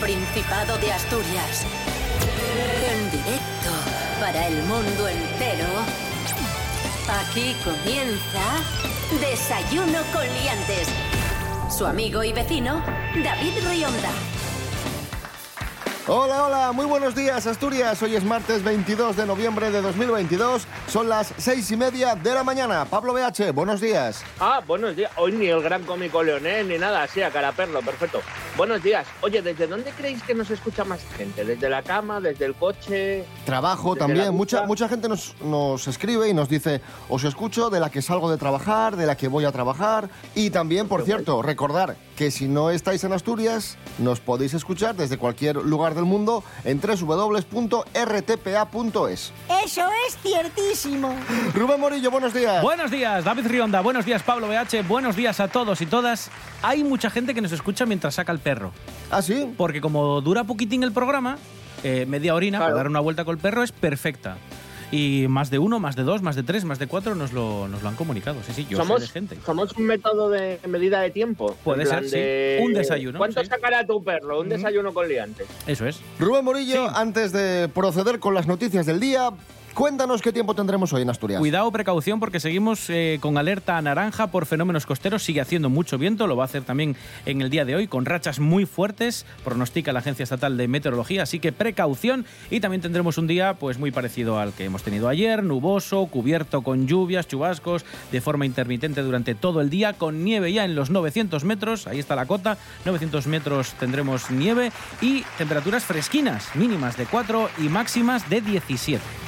Principado de Asturias. En directo para el mundo entero. Aquí comienza Desayuno con Liantes. Su amigo y vecino, David Rionda. Hola, hola, muy buenos días Asturias. Hoy es martes 22 de noviembre de 2022. Son las seis y media de la mañana. Pablo BH, buenos días. Ah, buenos días. Hoy ni el gran cómico Leonel ni nada así, a cara perro, perfecto. Buenos días. Oye, ¿desde dónde creéis que nos escucha más gente? ¿Desde la cama, desde el coche? Trabajo también. Mucha, mucha gente nos, nos escribe y nos dice, os escucho de la que salgo de trabajar, de la que voy a trabajar. Y también, por Qué cierto, recordar que si no estáis en Asturias, nos podéis escuchar desde cualquier lugar del mundo en www.rtpa.es. Eso es ciertísimo. Rubén Morillo, buenos días. Buenos días, David Rionda. Buenos días, Pablo BH. Buenos días a todos y todas. Hay mucha gente que nos escucha mientras saca el perro. ¿Ah, sí? Porque como dura poquitín el programa, eh, media orina Claro. para dar una vuelta con el perro es perfecta. Y más de uno, más de dos, más de tres, más de cuatro nos lo, nos lo han comunicado. Sí, sí, yo sé somos, de gente. somos un método de medida de tiempo. Puede ser, sí. de- Un desayuno, ¿Cuánto sí. sacará tu perro? Un desayuno con liantes. Eso es. Rubén Morillo, Sí. antes de proceder con las noticias del día, cuéntanos qué tiempo tendremos hoy en Asturias. Cuidado, precaución, porque seguimos eh, con alerta naranja por fenómenos costeros. Sigue haciendo mucho viento, lo va a hacer también en el día de hoy, con rachas muy fuertes, pronostica la Agencia Estatal de Meteorología. Así que precaución. Y también tendremos un día pues muy parecido al que hemos tenido ayer, nuboso, cubierto con lluvias, chubascos, de forma intermitente durante todo el día, con nieve ya en los 900 metros. Ahí está la cota. 900 metros tendremos nieve y temperaturas fresquinas, mínimas de 4 y máximas de 17.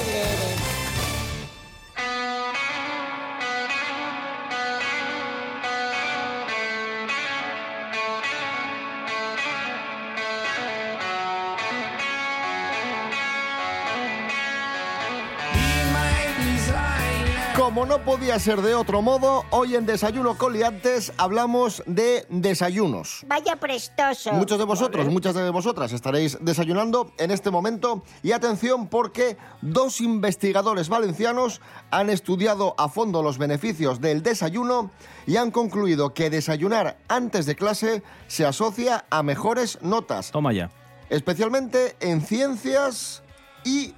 Como no podía ser de otro modo, hoy en Desayuno con Liantes hablamos de desayunos. Vaya prestoso. Muchos de vosotros, muchas de vosotras estaréis desayunando en este momento y atención porque dos investigadores valencianos han estudiado a fondo los beneficios del desayuno y han concluido que desayunar antes de clase se asocia a mejores notas, Toma ya. especialmente en ciencias y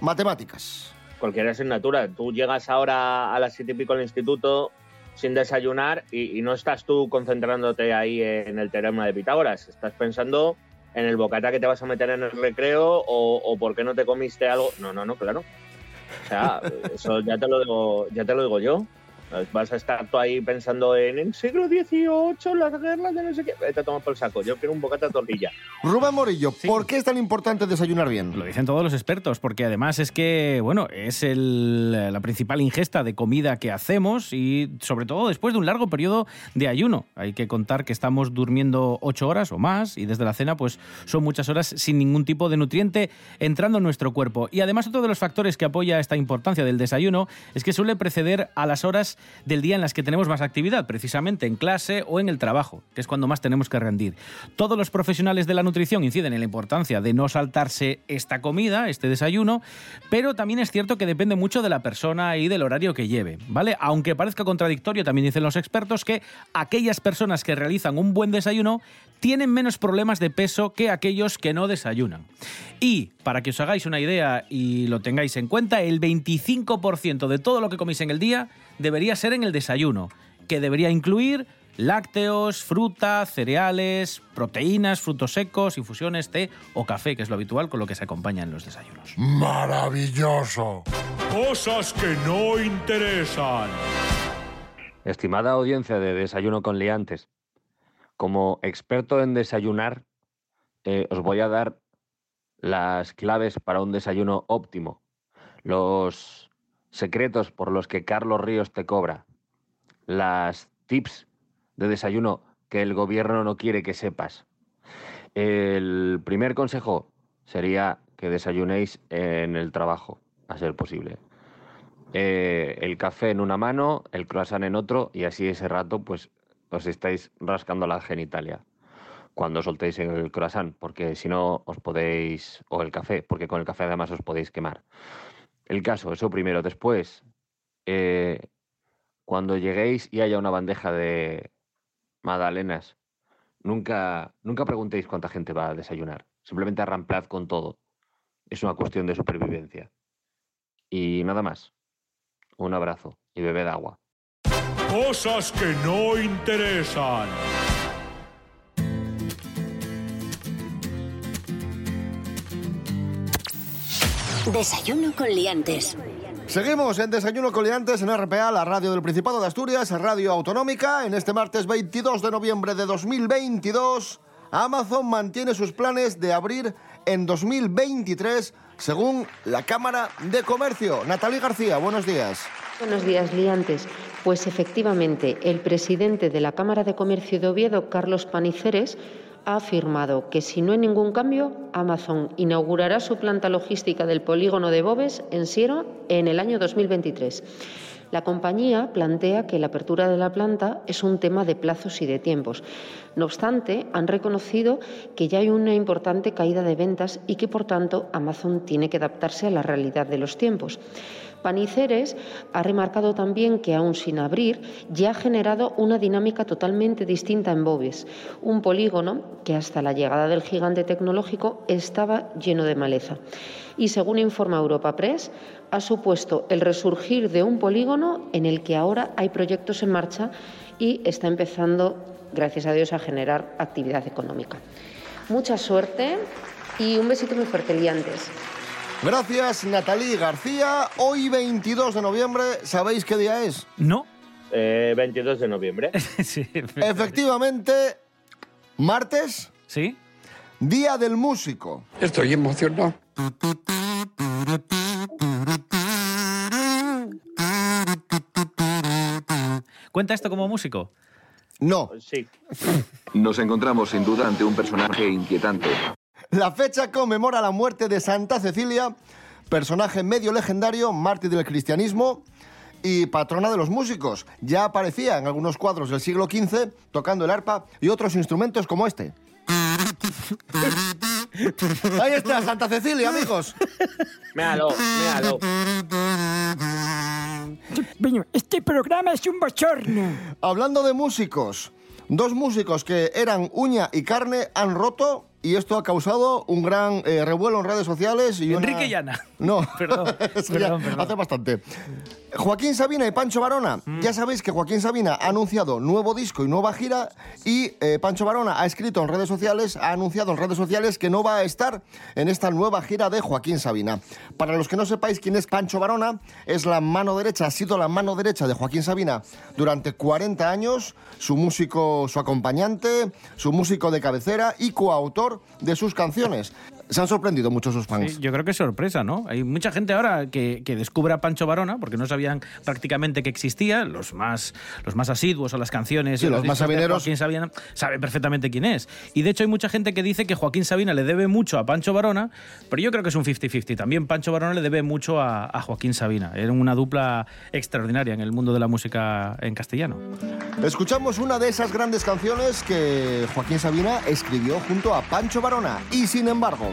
matemáticas. Cualquier asignatura. Tú llegas ahora a las siete y pico al instituto sin desayunar y, no estás tú concentrándote ahí en el teorema de Pitágoras. Estás pensando en el bocata que te vas a meter en el recreo o, o por qué no te comiste algo. No, no, no, claro. O sea, eso ya te lo digo, ya te lo digo yo. Vas a estar tú ahí pensando en el siglo XVIII, las guerras de no sé qué. Vete a tomar por el saco. Yo quiero un bocata de tortilla. Rubén Morillo, Sí. ¿por qué es tan importante desayunar bien? Lo dicen todos los expertos, porque además es que, bueno, es el- la principal ingesta de comida que hacemos y sobre todo después de un largo periodo de ayuno. Hay que contar que estamos durmiendo ocho horas o más y desde la cena pues son muchas horas sin ningún tipo de nutriente entrando en nuestro cuerpo. Y además otro de los factores que apoya esta importancia del desayuno es que suele preceder a las horas del día en las que tenemos más actividad, precisamente en clase o en el trabajo, que es cuando más tenemos que rendir. Todos los profesionales de la nutrición inciden en la importancia de no saltarse esta comida, este desayuno, pero también es cierto que depende mucho de la persona y del horario que lleve, ¿vale? Aunque parezca contradictorio, también dicen los expertos que aquellas personas que realizan un buen desayuno tienen menos problemas de peso que aquellos que no desayunan. Y para que os hagáis una idea y lo tengáis en cuenta, el 25% de todo lo que coméis en el día debería ser en el desayuno, que debería incluir lácteos, fruta, cereales, proteínas, frutos secos, infusiones, té o café, que es lo habitual con lo que se acompaña en los desayunos. Maravilloso. Cosas que no interesan. Estimada audiencia de Desayuno con Liantes, como experto en desayunar, eh, os voy a dar las claves para un desayuno óptimo, los secretos por los que Carlos Ríos te cobra, las tips de desayuno que el gobierno no quiere que sepas. El primer consejo sería que desayunéis en el trabajo, a ser posible. Eh, el café en una mano, el croissant en otro, y así ese rato, pues os estáis rascando la genitalia. cuando soltéis el croissant, porque si no os podéis, o el café, porque con el café además os podéis quemar. El caso, eso primero. Después, eh, cuando lleguéis y haya una bandeja de magdalenas, nunca, nunca preguntéis cuánta gente va a desayunar. Simplemente arramplad con todo. Es una cuestión de supervivencia. Y nada más. Un abrazo y bebed agua. Cosas que no interesan. Desayuno con liantes. Seguimos en Desayuno Coliantes en RPA, la radio del Principado de Asturias, radio autonómica. En este martes 22 de noviembre de 2022, Amazon mantiene sus planes de abrir en 2023, según la Cámara de Comercio. Natalie García, buenos días. Buenos días, liantes. Pues efectivamente, el presidente de la Cámara de Comercio de Oviedo, Carlos Paniceres, ha afirmado que si no hay ningún cambio, Amazon inaugurará su planta logística del polígono de Bobes en Siero en el año 2023. La compañía plantea que la apertura de la planta es un tema de plazos y de tiempos. No obstante, han reconocido que ya hay una importante caída de ventas y que, por tanto, Amazon tiene que adaptarse a la realidad de los tiempos. Paniceres ha remarcado también que, aún sin abrir, ya ha generado una dinámica totalmente distinta en Bobes, un polígono que hasta la llegada del gigante tecnológico estaba lleno de maleza. Y según informa Europa Press, ha supuesto el resurgir de un polígono en el que ahora hay proyectos en marcha y está empezando, gracias a Dios, a generar actividad económica. Mucha suerte y un besito muy fuerte, liantes. Gracias, Natalie García. Hoy, 22 de noviembre, ¿sabéis qué día es? No. Eh, 22 de noviembre. sí. Efectivamente, martes, ¿Sí? Día del Músico. Estoy emocionado. ¿Cuenta esto como músico? No, Sí. Nos encontramos sin duda ante un personaje inquietante. La fecha conmemora la muerte de Santa Cecilia, personaje medio legendario, mártir del cristianismo y patrona de los músicos. Ya aparecía en algunos cuadros del siglo XV tocando el arpa y otros instrumentos como este. Ahí está, Santa Cecilia, amigos. Méalo, méalo. Bueno, este programa es un bochorno. Hablando de músicos, dos músicos que eran uña y carne han roto y esto ha causado un gran eh, revuelo en redes sociales. Y una- Enrique Llana. No, Perdón, perdón, perdón. hace bastante. Joaquín Sabina y Pancho Varona. Mm. Ya sabéis que Joaquín Sabina ha anunciado nuevo disco y nueva gira y eh, Pancho Varona ha escrito en redes sociales, ha anunciado en redes sociales que no va a estar en esta nueva gira de Joaquín Sabina. Para los que no sepáis quién es Pancho Varona, es la mano derecha, ha sido la mano derecha de Joaquín Sabina durante 40 años, su músico, su acompañante, su músico de cabecera y coautor de sus canciones. Se han sorprendido muchos sus fans. Sí, yo creo que es sorpresa, ¿no? Hay mucha gente ahora que, que descubre a Pancho Varona, porque no sabían prácticamente que existía, los más, los más asiduos a las canciones. Sí, y a los más sabineros. Joaquín Sabina saben perfectamente quién es. Y de hecho hay mucha gente que dice que Joaquín Sabina le debe mucho a Pancho Varona, pero yo creo que es un 50-50. También Pancho Varona le debe mucho a, a Joaquín Sabina. Era una dupla extraordinaria en el mundo de la música en castellano. Escuchamos una de esas grandes canciones que Joaquín Sabina escribió junto a Pancho Varona. Y sin embargo,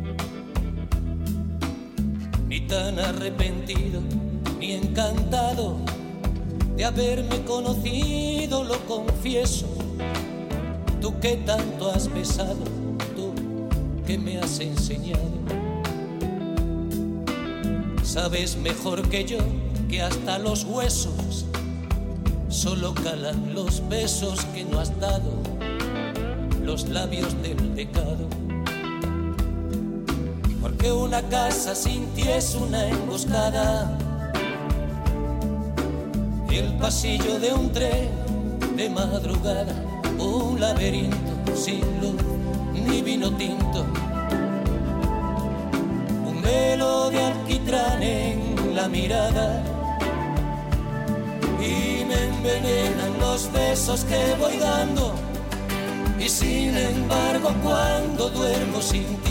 tan arrepentido, ni encantado de haberme conocido, lo confieso. Tú que tanto has besado, tú que me has enseñado. Sabes mejor que yo que hasta los huesos solo calan los besos que no has dado, los labios del pecado. Porque una casa sin ti es una emboscada. El pasillo de un tren de madrugada un laberinto sin luz ni vino tinto, un velo de alquitrán en la mirada. Y me envenenan los besos que voy dando. Y sin embargo cuando duermo sin ti,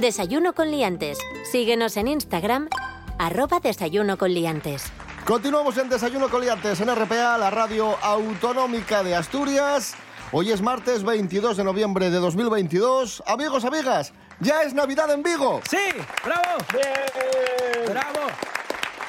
Desayuno con liantes. Síguenos en Instagram, arroba desayuno con liantes. Continuamos en Desayuno Coliantes en RPA, la radio autonómica de Asturias. Hoy es martes 22 de noviembre de 2022. Amigos, amigas, ya es Navidad en Vigo. ¡Sí! ¡Bravo! ¡Bravo!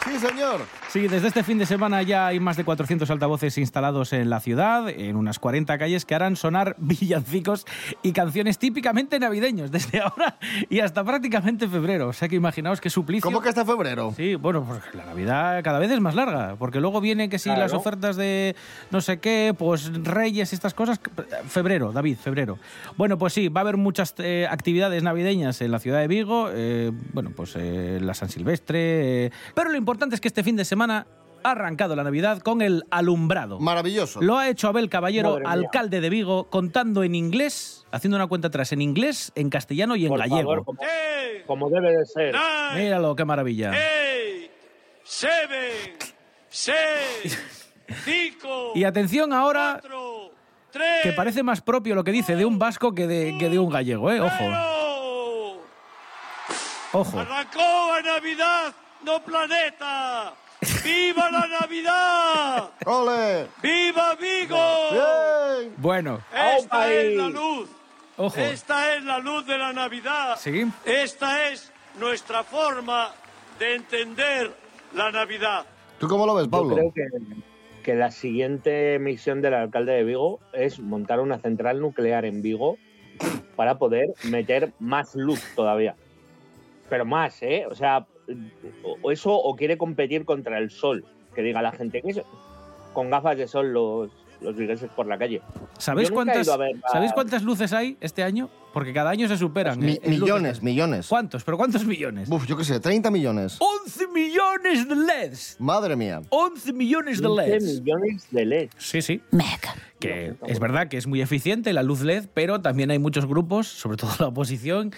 Sí, señor. Sí, desde este fin de semana ya hay más de 400 altavoces instalados en la ciudad, en unas 40 calles que harán sonar villancicos y canciones típicamente navideños desde ahora y hasta prácticamente febrero. O sea que imaginaos qué suplicio. ¿Cómo que hasta febrero? Sí, bueno, pues la Navidad cada vez es más larga, porque luego vienen que si Claro. las ofertas de no sé qué, pues Reyes y estas cosas. Febrero, David, febrero. Bueno, pues sí, va a haber muchas eh, actividades navideñas en la ciudad de Vigo, eh, bueno, pues eh, la San Silvestre, pero lo importante es que este fin de semana ha arrancado la Navidad con el alumbrado. Maravilloso. Lo ha hecho Abel Caballero, Madre mía. alcalde de Vigo, contando en inglés, haciendo una cuenta atrás en inglés, en castellano y en Por gallego. favor, como, como debe de ser. Míralo, qué maravilla. Eight, seven, seis, cinco, Y atención ahora, cuatro, tres. que parece más propio lo que dice de un vasco que de, que de un gallego, ¿eh? Ojo, ojo. Arrancó a Navidad, no planeta. ¡Viva la Navidad! ¡Ole! ¡Viva Vigo! ¡Bien! Bueno, Esta ¡Aupa es la luz. ojo. Esta es la luz de la Navidad. Sí. Esta es nuestra forma de entender la Navidad. ¿Tú cómo lo ves, Yo Pablo? creo que, que la siguiente misión del alcalde de Vigo es montar una central nuclear en Vigo para poder meter más luz todavía. Pero más, ¿eh? O sea, o- eso o quiere competir contra el sol, que diga la gente que eso, con gafas de sol los, los por la calle. ¿Sabéis cuántas, ¿Sabéis cuántas luces hay este año? Porque cada año se superan. Mi- eh, en luces. millones, millones. ¿Cuántos? ¿Pero cuántos millones? Uf, yo qué sé, 30 millones. 11 millones de LEDs. Madre mía. 11 millones de 15 LEDs. millones de LED. Sí, sí. Mega. Que es verdad que es muy eficiente la luz LED, pero también hay muchos grupos, sobre todo la oposición,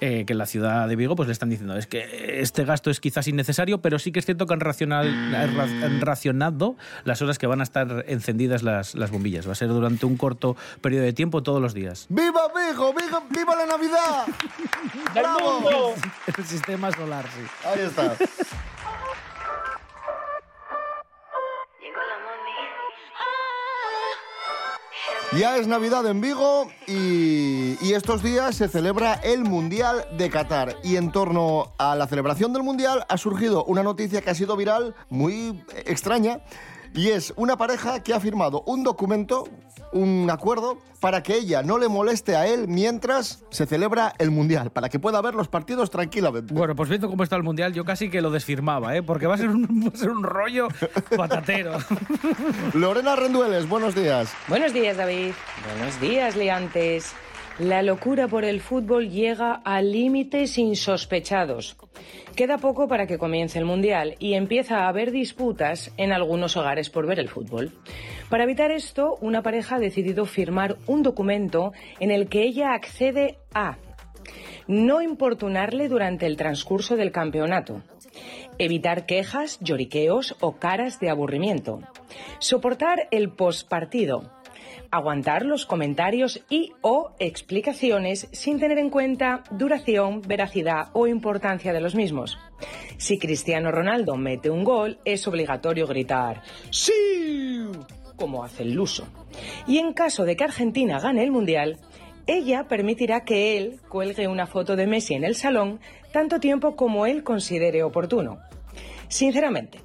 eh, que en la ciudad de Vigo pues le están diciendo es que este gasto es quizás innecesario, pero sí que es cierto que han, racional- han ra- han racionado las horas que van a estar encendidas las, las bombillas. Va a ser durante un corto periodo de tiempo todos los días. ¡Viva Vigo! ¡Viva, viva la Navidad! ¡Del ¡Bravo! mundo! El sistema solar, sí. Ahí está. Ya es Navidad en Vigo y, y estos días se celebra el Mundial de Qatar. Y en torno a la celebración del Mundial ha surgido una noticia que ha sido viral, muy extraña, y es una pareja que ha firmado un documento, un acuerdo, para que ella no le moleste a él mientras se celebra el Mundial, para que pueda ver los partidos tranquilamente. Bueno, pues viendo cómo está el Mundial, yo casi que lo desfirmaba, ¿eh? porque va a ser un, va a ser un rollo patatero. Lorena Rendueles, buenos días. Buenos días, David. Buenos días, Leantes. La locura por el fútbol llega a límites insospechados. Queda poco para que comience el Mundial y empieza a haber disputas en algunos hogares por ver el fútbol. Para evitar esto, una pareja ha decidido firmar un documento en el que ella accede a no importunarle durante el transcurso del campeonato, evitar quejas, lloriqueos o caras de aburrimiento, soportar el postpartido, aguantar los comentarios y o explicaciones sin tener en cuenta duración, veracidad o importancia de los mismos. Si Cristiano Ronaldo mete un gol, es obligatorio gritar ¡Sí! Como hace el luso. Y en caso de que Argentina gane el Mundial, ella permitirá que él cuelgue una foto de Messi en el salón tanto tiempo como él considere oportuno. Sinceramente,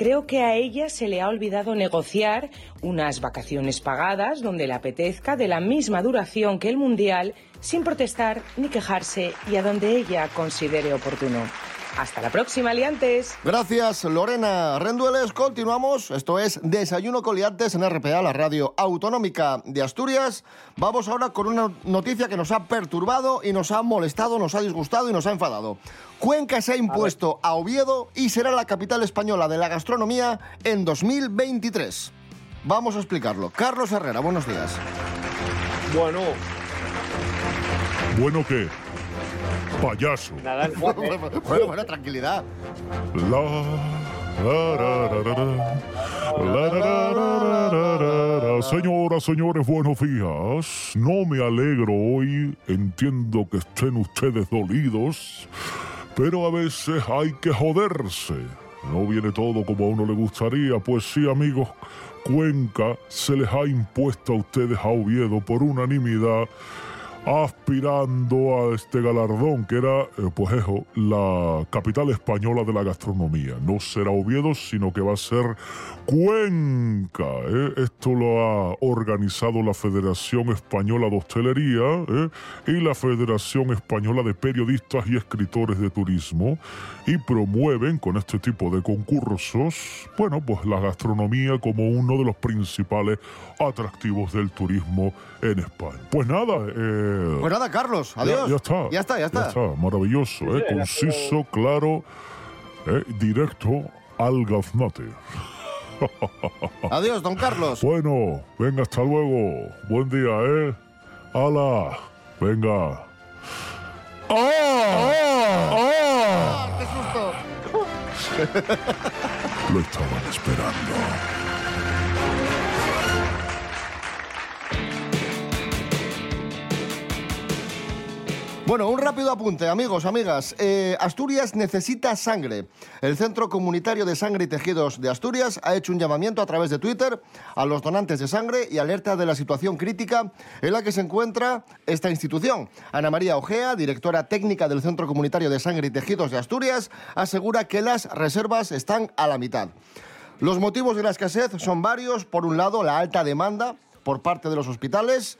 Creo que a ella se le ha olvidado negociar unas vacaciones pagadas donde le apetezca de la misma duración que el Mundial sin protestar ni quejarse y a donde ella considere oportuno. Hasta la próxima, liantes. Gracias, Lorena Rendueles. Continuamos. Esto es Desayuno con Liantes en RPA, la radio autonómica de Asturias. Vamos ahora con una noticia que nos ha perturbado y nos ha molestado, nos ha disgustado y nos ha enfadado. Cuenca se ha impuesto a, Oviedo y será la capital española de la gastronomía en 2023. Vamos a explicarlo. Carlos Herrera, buenos días. Bueno, ¿Bueno qué? Payaso. nada, bueno, bueno, tranquilidad. Señoras, señores, buenos días. No me alegro hoy. Entiendo que estén ustedes dolidos. Pero a veces hay que joderse. No viene todo como a uno le gustaría. Pues sí, amigos, Cuenca se les ha impuesto a ustedes a Oviedo por unanimidad aspirando a este galardón, que era, eh, pues eso, la capital española de la gastronomía. No será Oviedo, sino que va a ser Cuenca. ¿eh? Esto lo ha organizado la Federación Española de Hostelería ¿eh? y la Federación Española de Periodistas y Escritores de Turismo y promueven con este tipo de concursos, bueno, pues la gastronomía como uno de los principales atractivos del turismo en España. Pues nada, eh, Pues nada, Carlos, ya- adiós. Ya, está. Ya está, ya está. maravilloso, ¿eh? Conciso, claro, ¿eh? directo al gaznate. Adiós, don Carlos. Bueno, venga, hasta luego. Buen día, ¿eh? ¡Hala! Venga. ¡Ah! ¡Ah! ¡Qué susto! Lo estaban esperando. Bueno, un rápido apunte, amigos, amigas. Eh, Asturias necesita sangre. El Centro Comunitario de Sangre y Tejidos de Asturias ha hecho un llamamiento a través de Twitter a los donantes de sangre y alerta de la situación crítica en la que se encuentra esta institución. Ana María Ojea, directora técnica del Centro Comunitario de Sangre y Tejidos de Asturias, asegura que las reservas están a la mitad. Los motivos de la escasez son varios. Por un lado, la alta demanda por parte de los hospitales,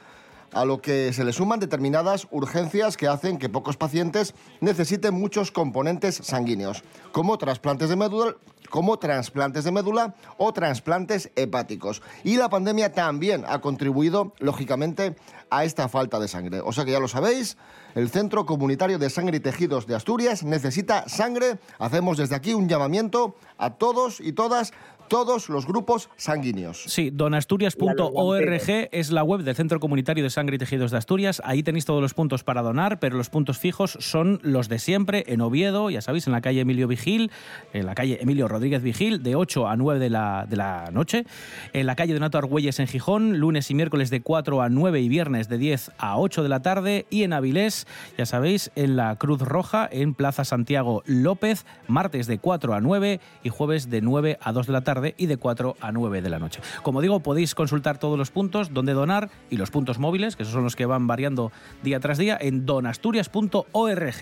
a lo que se le suman determinadas urgencias que hacen que pocos pacientes necesiten muchos componentes sanguíneos, como trasplantes de médula, como trasplantes de médula o trasplantes hepáticos. Y la pandemia también ha contribuido, lógicamente, a esta falta de sangre. O sea que ya lo sabéis, el Centro Comunitario de Sangre y Tejidos de Asturias necesita sangre. Hacemos desde aquí un llamamiento a todos y todas, todos los grupos sanguíneos. Sí, donasturias.org es la web del Centro Comunitario de Sangre y Tejidos de Asturias. Ahí tenéis todos los puntos para donar, pero los puntos fijos son los de siempre en Oviedo, ya sabéis, en la calle Emilio Vigil, en la calle Emilio Rodríguez Vigil, de 8 a 9 de la, de la noche. En la calle Donato Argüelles en Gijón, lunes y miércoles de 4 a 9 y viernes de 10 a 8 de la tarde. Y en Avilés, ya sabéis, en la Cruz Roja, en Plaza Santiago López, martes de 4 a 9 y jueves de 9 a 2 de la tarde y de 4 a 9 de la noche. Como digo, podéis consultar todos los puntos donde donar y los puntos móviles, que esos son los que van variando día tras día, en donasturias.org.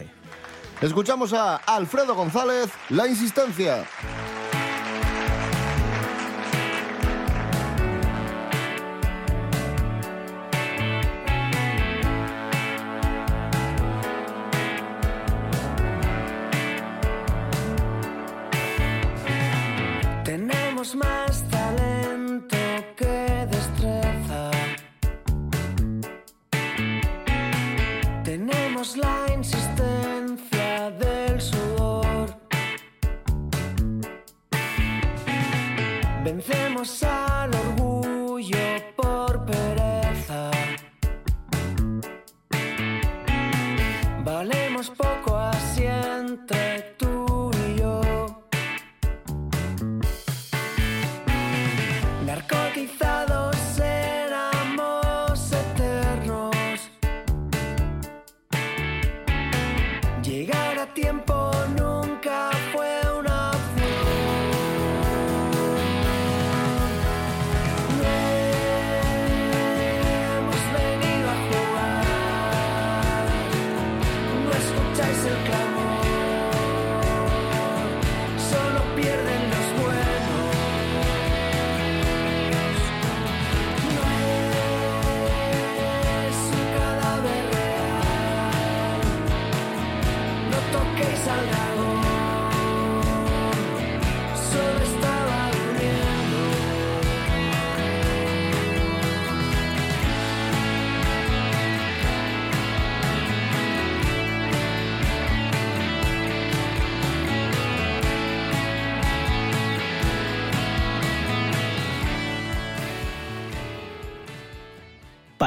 Escuchamos a Alfredo González, La Insistencia. Tenemos más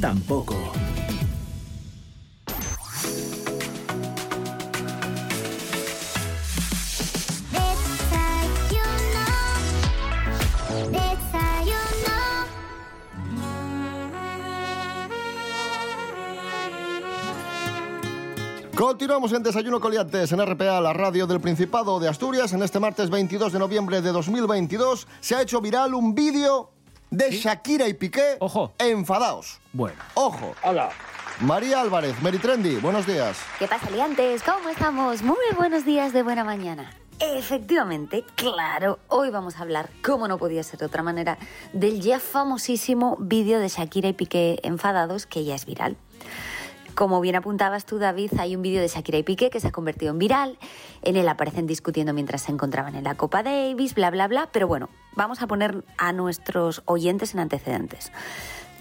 tampoco. Continuamos en Desayuno Coliantes en RPA, la radio del Principado de Asturias. En este martes 22 de noviembre de 2022 se ha hecho viral un vídeo de Shakira y Piqué Ojo. enfadados. Bueno. Ojo. Hola. María Álvarez, Mary Trendy, buenos días. ¿Qué pasa, liantes? ¿Cómo estamos? Muy buenos días de buena mañana. Efectivamente, claro, hoy vamos a hablar, como no podía ser de otra manera, del ya famosísimo vídeo de Shakira y Piqué enfadados que ya es viral. Como bien apuntabas tú, David, hay un vídeo de Shakira y Piqué que se ha convertido en viral. En él aparecen discutiendo mientras se encontraban en la Copa Davis, bla, bla, bla. Pero bueno, vamos a poner a nuestros oyentes en antecedentes.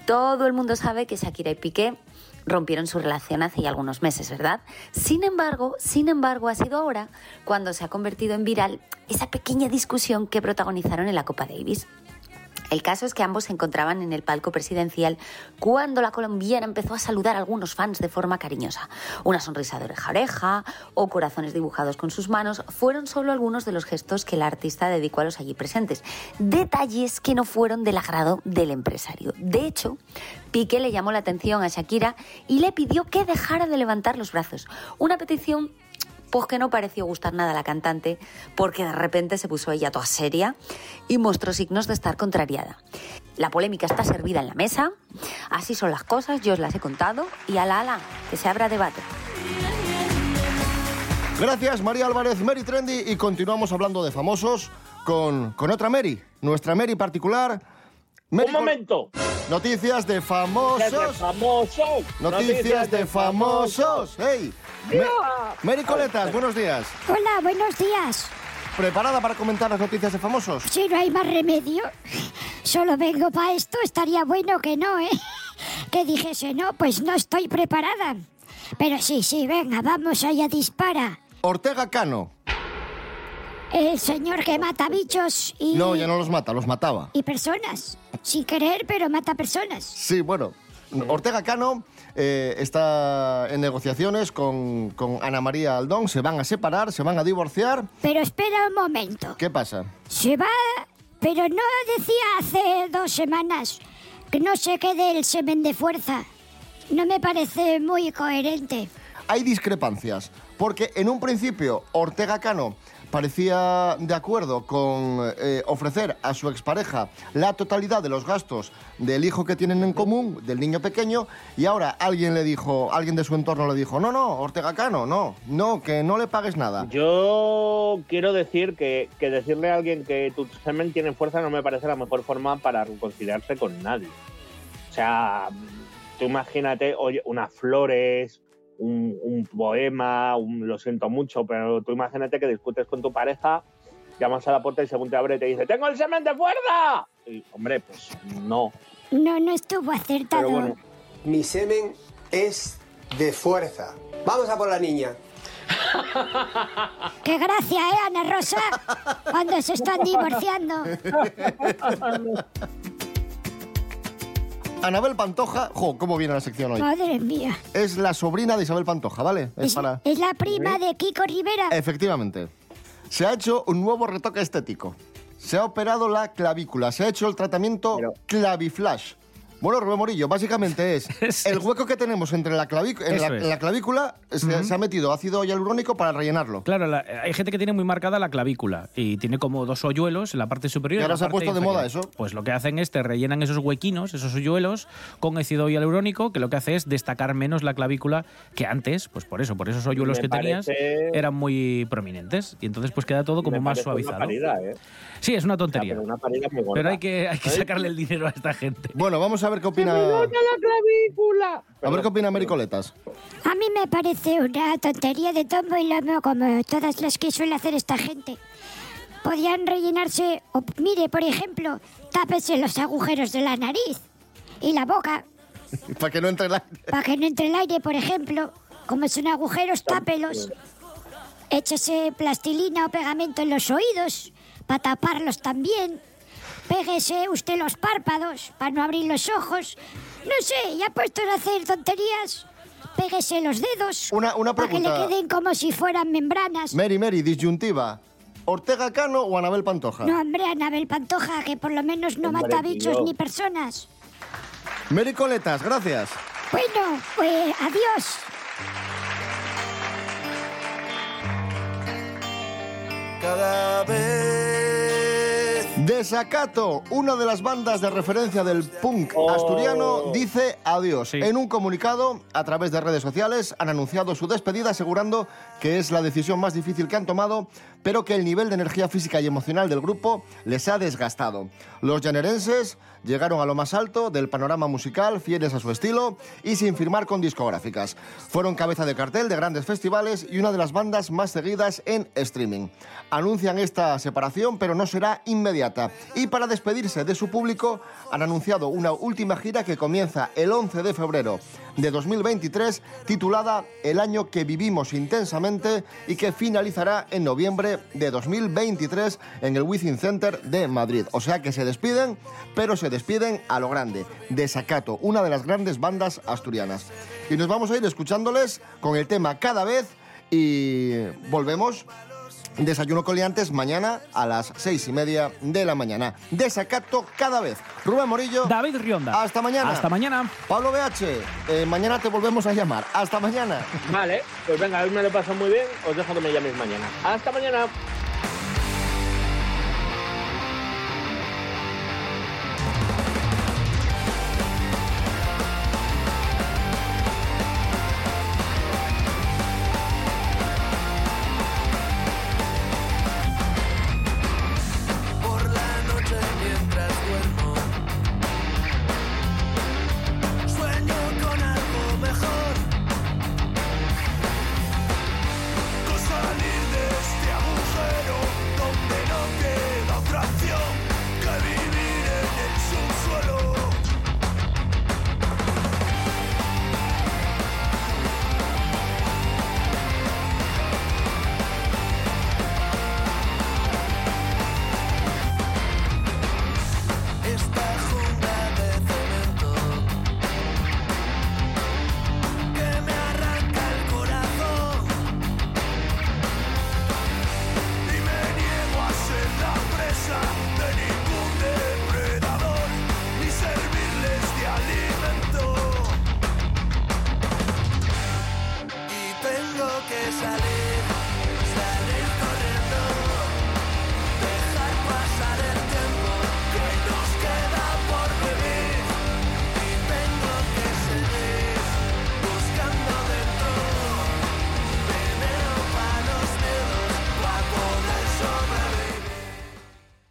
Todo el mundo sabe que Shakira y Piqué rompieron su relación hace ya algunos meses, ¿verdad? Sin embargo, sin embargo, ha sido ahora cuando se ha convertido en viral esa pequeña discusión que protagonizaron en la Copa Davis. El caso es que ambos se encontraban en el palco presidencial cuando la colombiana empezó a saludar a algunos fans de forma cariñosa. Una sonrisa de oreja a oreja o corazones dibujados con sus manos fueron solo algunos de los gestos que la artista dedicó a los allí presentes. Detalles que no fueron del agrado del empresario. De hecho, Piqué le llamó la atención a Shakira y le pidió que dejara de levantar los brazos. Una petición pues que no pareció gustar nada a la cantante, porque de repente se puso ella toda seria y mostró signos de estar contrariada. La polémica está servida en la mesa, así son las cosas, yo os las he contado, y ala ala, que se abra debate. Gracias, María Álvarez, Mary Trendy, y continuamos hablando de famosos con, con otra Mary, nuestra Mary particular. Mary Un momento. Noticias de famosos. De famosos. Noticias de famosos. ¡Hey! Me- Mary Coletas, buenos días. Hola, buenos días. ¿Preparada para comentar las noticias de famosos? Si no hay más remedio, solo vengo para esto, estaría bueno que no, ¿eh? Que dijese, no, pues no estoy preparada. Pero sí, sí, venga, vamos allá, dispara. Ortega Cano. El señor que mata bichos y, No, ya no los mata, los mataba. y personas. Sin querer, pero mata personas. Sí, bueno. Ortega Cano eh, está en negociaciones con, con Ana María Aldón. Se van a separar, se van a divorciar. Pero espera un momento. ¿Qué pasa? Se va, pero no decía hace dos semanas que no se quede el semen de fuerza. No me parece muy coherente. Hay discrepancias, porque en un principio Ortega Cano parecía de acuerdo con eh, ofrecer a su expareja la totalidad de los gastos del hijo que tienen en común, del niño pequeño, y ahora alguien le dijo, alguien de su entorno le dijo, no, no, Ortega Cano, no, no, que no le pagues nada. Yo quiero decir que, que decirle a alguien que tu semen tiene fuerza no me parece la mejor forma para reconciliarse con nadie. O sea, tú imagínate, oye, unas flores, un, un poema, un lo siento mucho, pero tú imagínate que discutes con tu pareja, llamas a la puerta y según te abre te dice, ¡tengo el semen de fuerza! Y, hombre, pues no. No, no estuvo acertado. Pero bueno, Mi semen es de fuerza. Vamos a por la niña. ¡Qué gracia, eh, Ana Rosa! Cuando se están divorciando. Anabel Pantoja, jo, cómo viene la sección hoy. Madre mía. Es la sobrina de Isabel Pantoja, ¿vale? Es Es, para... es la prima de Kiko Rivera. Efectivamente. Se ha hecho un nuevo retoque estético. Se ha operado la clavícula. Se ha hecho el tratamiento Claviflash. Bueno, Rubén Morillo, básicamente es el hueco que tenemos entre la, clavíc- en la, es. en la clavícula, se, se ha metido ácido hialurónico para rellenarlo. Claro, la- hay gente que tiene muy marcada la clavícula y tiene como dos hoyuelos en la parte superior. Y ahora la se ha puesto de moda eso. Pues lo que hacen es te rellenan esos huequinos, esos hoyuelos, con ácido hialurónico, que lo que hace es destacar menos la clavícula que antes, pues por eso, por esos hoyuelos Me que tenías parece- eran muy prominentes. Y entonces pues queda todo como Me más parece una suavizado. paridad, ¿eh? Sí, es una tontería. pero una paridad muy. Pero hay que, hay que ¿Eh? sacarle el dinero a esta gente. Bueno, vamos a ver qué opina. la clavícula! A ver qué opina Mericoletas. A mí me parece una tontería de tombo y lomo como todas las que suele hacer esta gente. Podían rellenarse, o mire, por ejemplo, tápese los agujeros de la nariz y la boca para que no entre la. para que no entre el aire, por ejemplo. Como son agujeros, tápelos. Échese plastilina o pegamento en los oídos para taparlos también. Péguese usted los párpados para no abrir los ojos. No sé, ya puesto a hacer tonterías. Péguese los dedos Una, una para que le queden como si fueran membranas. Mary, Mary, disyuntiva. ¿Ortega Cano o Anabel Pantoja? No, hombre, Anabel Pantoja, que por lo menos no Hombre, mata bichos tío. ni personas. Mericoletas, gracias. Bueno, pues adiós. Cada vez. Desacato, una de las bandas de referencia del punk asturiano, dice adiós. En un comunicado, a través de redes sociales, han anunciado su despedida asegurando que es la decisión más difícil que han tomado, pero que el nivel de energía física y emocional del grupo les ha desgastado. Los llanerenses llegaron a lo más alto del panorama musical, fieles a su estilo y sin firmar con discográficas. Fueron cabeza de cartel de grandes festivales y una de las bandas más seguidas en streaming. Anuncian esta separación, pero no será inmediata. Y para despedirse de su público, han anunciado una última gira que comienza el 11 de febrero de 2023, titulada El año que vivimos intensamente y que finalizará en noviembre de 2023 en el Within Center de Madrid. O sea que se despiden, pero se despiden a lo grande. Desacato, una de las grandes bandas asturianas. Y nos vamos a ir escuchándoles con el tema cada vez y volvemos. Desayuno coliantes mañana a las seis y media de la mañana. Desacato cada vez. Rubén Morillo. David Rionda. Hasta mañana. Hasta mañana. Pablo BH. eh, mañana te volvemos a llamar. Hasta mañana. Vale, pues venga, hoy me lo paso muy bien. Os dejo que me llaméis mañana. Hasta mañana.